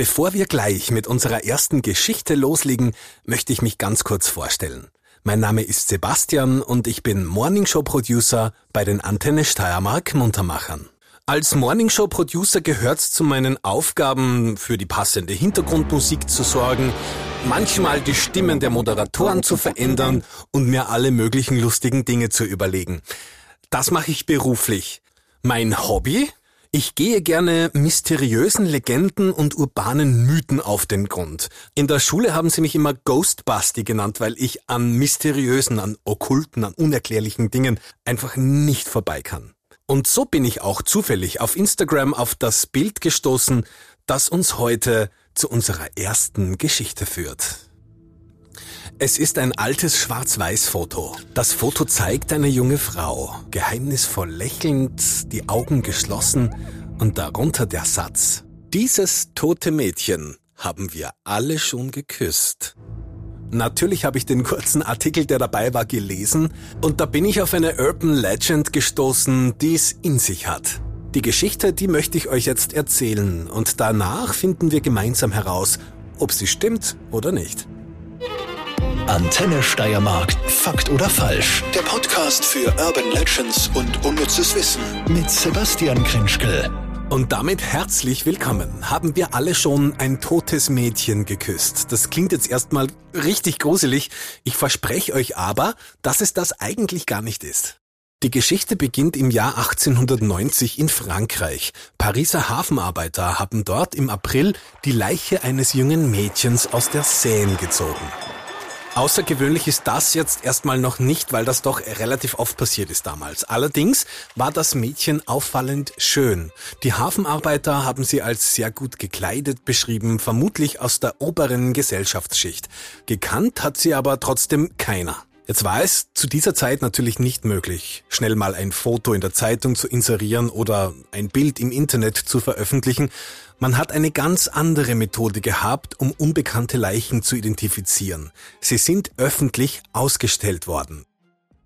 Bevor wir gleich mit unserer ersten Geschichte loslegen, möchte ich mich ganz kurz vorstellen. Mein Name ist Sebastian und ich bin Morningshow-Producer bei den Antenne Steiermark Muntermachern. Als Morningshow-Producer gehört's zu meinen Aufgaben, für die passende Hintergrundmusik zu sorgen, manchmal die Stimmen der Moderatoren zu verändern und mir alle möglichen lustigen Dinge zu überlegen. Das mache ich beruflich. Mein Hobby? Ich gehe gerne mysteriösen Legenden und urbanen Mythen auf den Grund. In der Schule haben sie mich immer Ghostbusty genannt, weil ich an mysteriösen, an okkulten, an unerklärlichen Dingen einfach nicht vorbei kann. Und so bin ich auch zufällig auf Instagram auf das Bild gestoßen, das uns heute zu unserer ersten Geschichte führt. Es ist ein altes Schwarz-Weiß-Foto. Das Foto zeigt eine junge Frau, geheimnisvoll lächelnd, die Augen geschlossen und darunter der Satz. Dieses tote Mädchen haben wir alle schon geküsst. Natürlich habe ich den kurzen Artikel, der dabei war, gelesen und da bin ich auf eine Urban Legend gestoßen, die es in sich hat. Die Geschichte, die möchte ich euch jetzt erzählen und danach finden wir gemeinsam heraus, ob sie stimmt oder nicht. Antenne Steiermark. Fakt oder falsch? Der Podcast für Urban Legends und unnützes Wissen. Mit Sebastian Krinschkel. Und damit herzlich willkommen. Haben wir alle schon ein totes Mädchen geküsst? Das klingt jetzt erstmal richtig gruselig. Ich verspreche euch aber, dass es das eigentlich gar nicht ist. Die Geschichte beginnt im Jahr 1890 in Frankreich. Pariser Hafenarbeiter haben dort im April die Leiche eines jungen Mädchens aus der Seine gezogen. Außergewöhnlich ist das jetzt erstmal noch nicht, weil das doch relativ oft passiert ist damals. Allerdings war das Mädchen auffallend schön. Die Hafenarbeiter haben sie als sehr gut gekleidet beschrieben, vermutlich aus der oberen Gesellschaftsschicht. Gekannt hat sie aber trotzdem keiner. Jetzt war es zu dieser Zeit natürlich nicht möglich, schnell mal ein Foto in der Zeitung zu inserieren oder ein Bild im Internet zu veröffentlichen. Man hat eine ganz andere Methode gehabt, um unbekannte Leichen zu identifizieren. Sie sind öffentlich ausgestellt worden.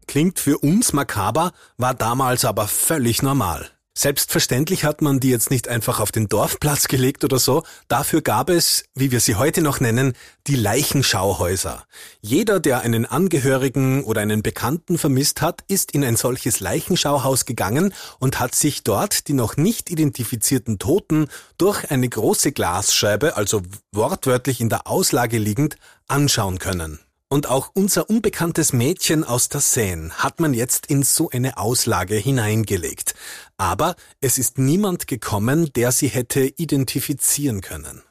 Klingt für uns makaber, war damals aber völlig normal. Selbstverständlich hat man die jetzt nicht einfach auf den Dorfplatz gelegt oder so. Dafür gab es, wie wir sie heute noch nennen, die Leichenschauhäuser. Jeder, der einen Angehörigen oder einen Bekannten vermisst hat, ist in ein solches Leichenschauhaus gegangen und hat sich dort die noch nicht identifizierten Toten durch eine große Glasscheibe, also wortwörtlich in der Auslage liegend, anschauen können. Und auch unser unbekanntes Mädchen aus der Seine hat man jetzt in so eine Auslage hineingelegt. Aber es ist niemand gekommen, der sie hätte identifizieren können.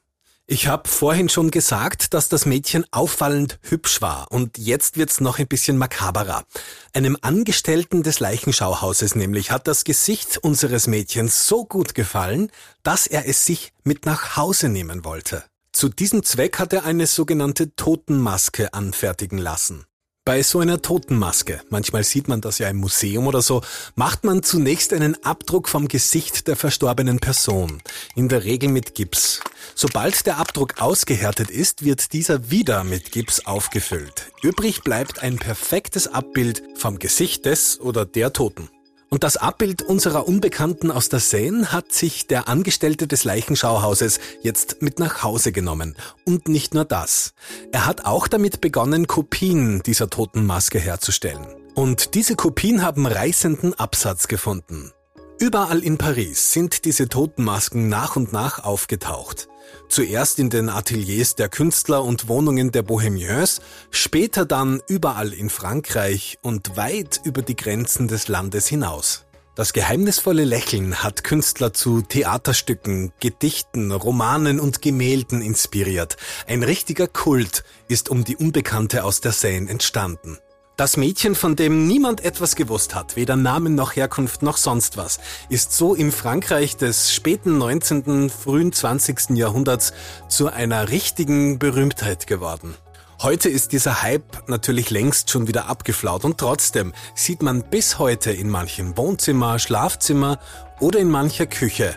Ich habe vorhin schon gesagt, dass das Mädchen auffallend hübsch war und jetzt wird's noch ein bisschen makaberer. Einem Angestellten des Leichenschauhauses nämlich hat das Gesicht unseres Mädchens so gut gefallen, dass er es sich mit nach Hause nehmen wollte. Zu diesem Zweck hat er eine sogenannte Totenmaske anfertigen lassen. Bei so einer Totenmaske, manchmal sieht man das ja im Museum oder so, macht man zunächst einen Abdruck vom Gesicht der verstorbenen Person, in der Regel mit Gips. Sobald der Abdruck ausgehärtet ist, wird dieser wieder mit Gips aufgefüllt. Übrig bleibt ein perfektes Abbild vom Gesicht des oder der Toten. Und das Abbild unserer Unbekannten aus der Seine hat sich der Angestellte des Leichenschauhauses jetzt mit nach Hause genommen. Und nicht nur das. Er hat auch damit begonnen, Kopien dieser Totenmaske herzustellen. Und diese Kopien haben reißenden Absatz gefunden. Überall in Paris sind diese Totenmasken nach und nach aufgetaucht. Zuerst in den Ateliers der Künstler und Wohnungen der Bohemiens, später dann überall in Frankreich und weit über die Grenzen des Landes hinaus. Das geheimnisvolle Lächeln hat Künstler zu Theaterstücken, Gedichten, Romanen und Gemälden inspiriert. Ein richtiger Kult ist um die Unbekannte aus der Seine entstanden. Das Mädchen, von dem niemand etwas gewusst hat, weder Namen noch Herkunft noch sonst was, ist so im Frankreich des späten 19., frühen 20. Jahrhunderts zu einer richtigen Berühmtheit geworden. Heute ist dieser Hype natürlich längst schon wieder abgeflaut und trotzdem sieht man bis heute in manchen Wohnzimmer, Schlafzimmer oder in mancher Küche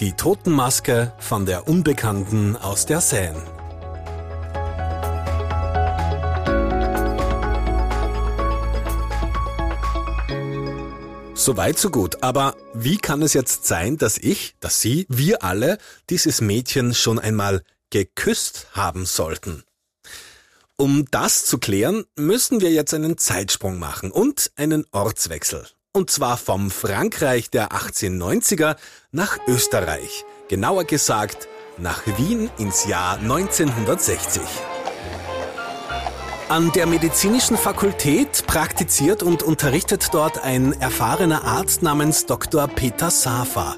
die Totenmaske von der Unbekannten aus der Seine. So weit, so gut. Aber wie kann es jetzt sein, dass ich, dass Sie, wir alle dieses Mädchen schon einmal geküsst haben sollten? Um das zu klären, müssen wir jetzt einen Zeitsprung machen und einen Ortswechsel. Und zwar vom Frankreich der 1890er nach Österreich. Genauer gesagt nach Wien ins Jahr 1960. An der medizinischen Fakultät praktiziert und unterrichtet dort ein erfahrener Arzt namens Dr. Peter Safer.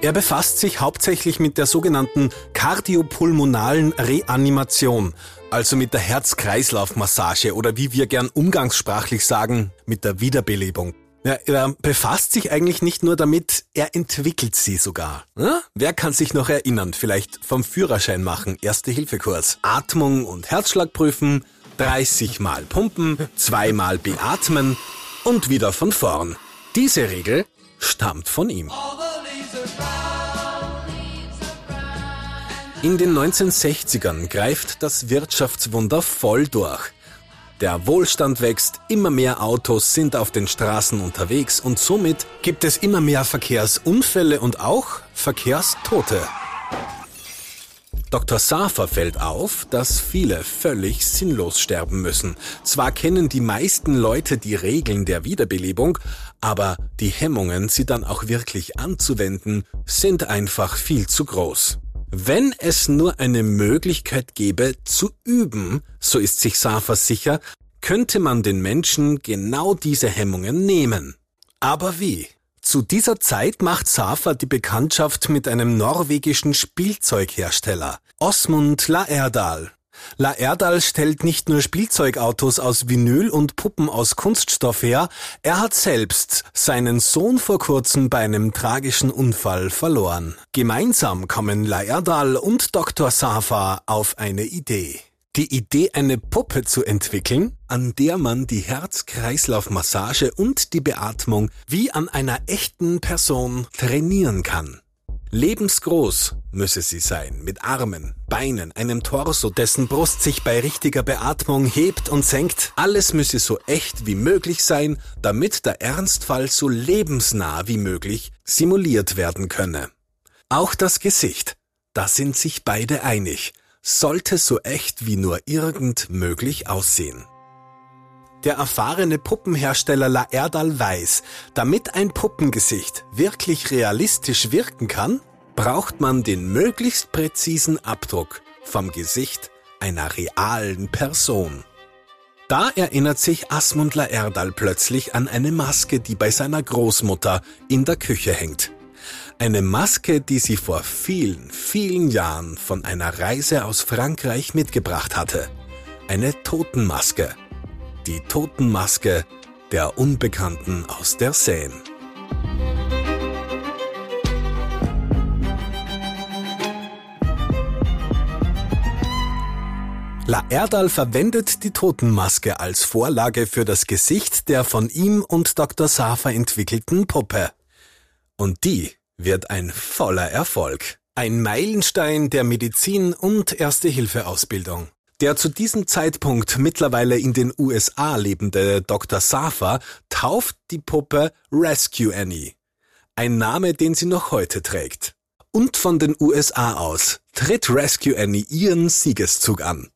Er befasst sich hauptsächlich mit der sogenannten kardiopulmonalen Reanimation, also mit der Herz-Kreislauf-Massage oder wie wir gern umgangssprachlich sagen, mit der Wiederbelebung. Ja, er befasst sich eigentlich nicht nur damit, er entwickelt sie sogar. Ja? Wer kann sich noch erinnern? Vielleicht vom Führerschein machen, Erste-Hilfe-Kurs. Atmung und Herzschlag prüfen, 30 Mal pumpen, zweimal beatmen und wieder von vorn. Diese Regel stammt von ihm. In den 1960ern greift das Wirtschaftswunder voll durch. Der Wohlstand wächst, immer mehr Autos sind auf den Straßen unterwegs und somit gibt es immer mehr Verkehrsunfälle und auch Verkehrstote. Dr. Safer fällt auf, dass viele völlig sinnlos sterben müssen. Zwar kennen die meisten Leute die Regeln der Wiederbelebung, aber die Hemmungen, sie dann auch wirklich anzuwenden, sind einfach viel zu groß. Wenn es nur eine Möglichkeit gäbe, zu üben, so ist sich Safer sicher, könnte man den Menschen genau diese Hemmungen nehmen. Aber wie? Zu dieser Zeit macht Safer die Bekanntschaft mit einem norwegischen Spielzeughersteller, Osmund Laerdal. Laerdal stellt nicht nur Spielzeugautos aus Vinyl und Puppen aus Kunststoff her, er hat selbst seinen Sohn vor kurzem bei einem tragischen Unfall verloren. Gemeinsam kommen Laerdal und Dr. Safa auf eine Idee die Idee, eine Puppe zu entwickeln, an der man die Herz-Kreislauf-Massage und die Beatmung wie an einer echten Person trainieren kann. Lebensgroß müsse sie sein, mit Armen, Beinen, einem Torso, dessen Brust sich bei richtiger Beatmung hebt und senkt. Alles müsse so echt wie möglich sein, damit der Ernstfall so lebensnah wie möglich simuliert werden könne. Auch das Gesicht, da sind sich beide einig sollte so echt wie nur irgend möglich aussehen. Der erfahrene Puppenhersteller Laerdal weiß, damit ein Puppengesicht wirklich realistisch wirken kann, braucht man den möglichst präzisen Abdruck vom Gesicht einer realen Person. Da erinnert sich Asmund Laerdal plötzlich an eine Maske, die bei seiner Großmutter in der Küche hängt. Eine Maske, die sie vor vielen, vielen Jahren von einer Reise aus Frankreich mitgebracht hatte. Eine Totenmaske. Die Totenmaske der Unbekannten aus der Seine. La Erdal verwendet die Totenmaske als Vorlage für das Gesicht der von ihm und Dr. Safer entwickelten Puppe. Und die wird ein voller Erfolg. Ein Meilenstein der Medizin- und Erste-Hilfe-Ausbildung. Der zu diesem Zeitpunkt mittlerweile in den USA lebende Dr. Safa tauft die Puppe Rescue Annie. Ein Name, den sie noch heute trägt. Und von den USA aus tritt Rescue Annie ihren Siegeszug an.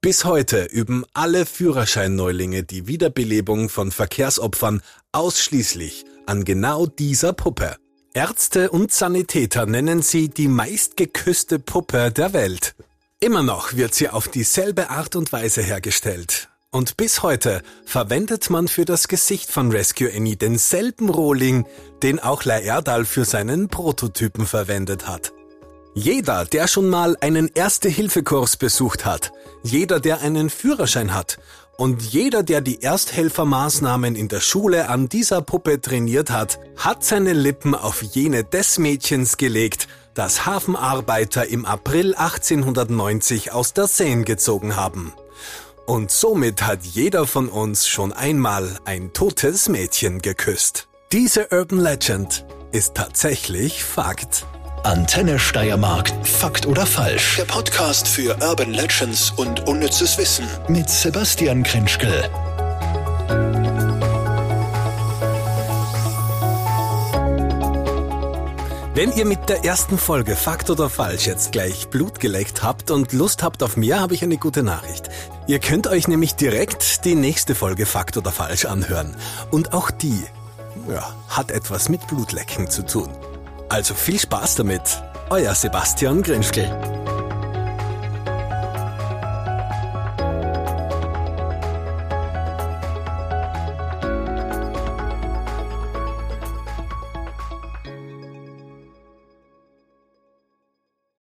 Bis heute üben alle Führerscheinneulinge die Wiederbelebung von Verkehrsopfern ausschließlich an genau dieser Puppe. Ärzte und Sanitäter nennen sie die meistgeküsste Puppe der Welt. Immer noch wird sie auf dieselbe Art und Weise hergestellt. Und bis heute verwendet man für das Gesicht von Rescue Annie denselben Rohling, den auch Laerdal für seinen Prototypen verwendet hat. Jeder, der schon mal einen Erste-Hilfe-Kurs besucht hat, jeder, der einen Führerschein hat und jeder, der die Ersthelfermaßnahmen in der Schule an dieser Puppe trainiert hat, hat seine Lippen auf jene des Mädchens gelegt, das Hafenarbeiter im April 1890 aus der Seine gezogen haben. Und somit hat jeder von uns schon einmal ein totes Mädchen geküsst. Diese Urban Legend ist tatsächlich Fakt. Antenne Steiermark. Fakt oder falsch? Der Podcast für Urban Legends und unnützes Wissen mit Sebastian Krinschkel. Wenn ihr mit der ersten Folge Fakt oder Falsch jetzt gleich Blut geleckt habt und Lust habt auf mehr, habe ich eine gute Nachricht. Ihr könnt euch nämlich direkt die nächste Folge Fakt oder Falsch anhören. Und auch die, ja, hat etwas mit Blutlecken zu tun. Also viel Spaß damit. Euer Sebastian Grinschkel.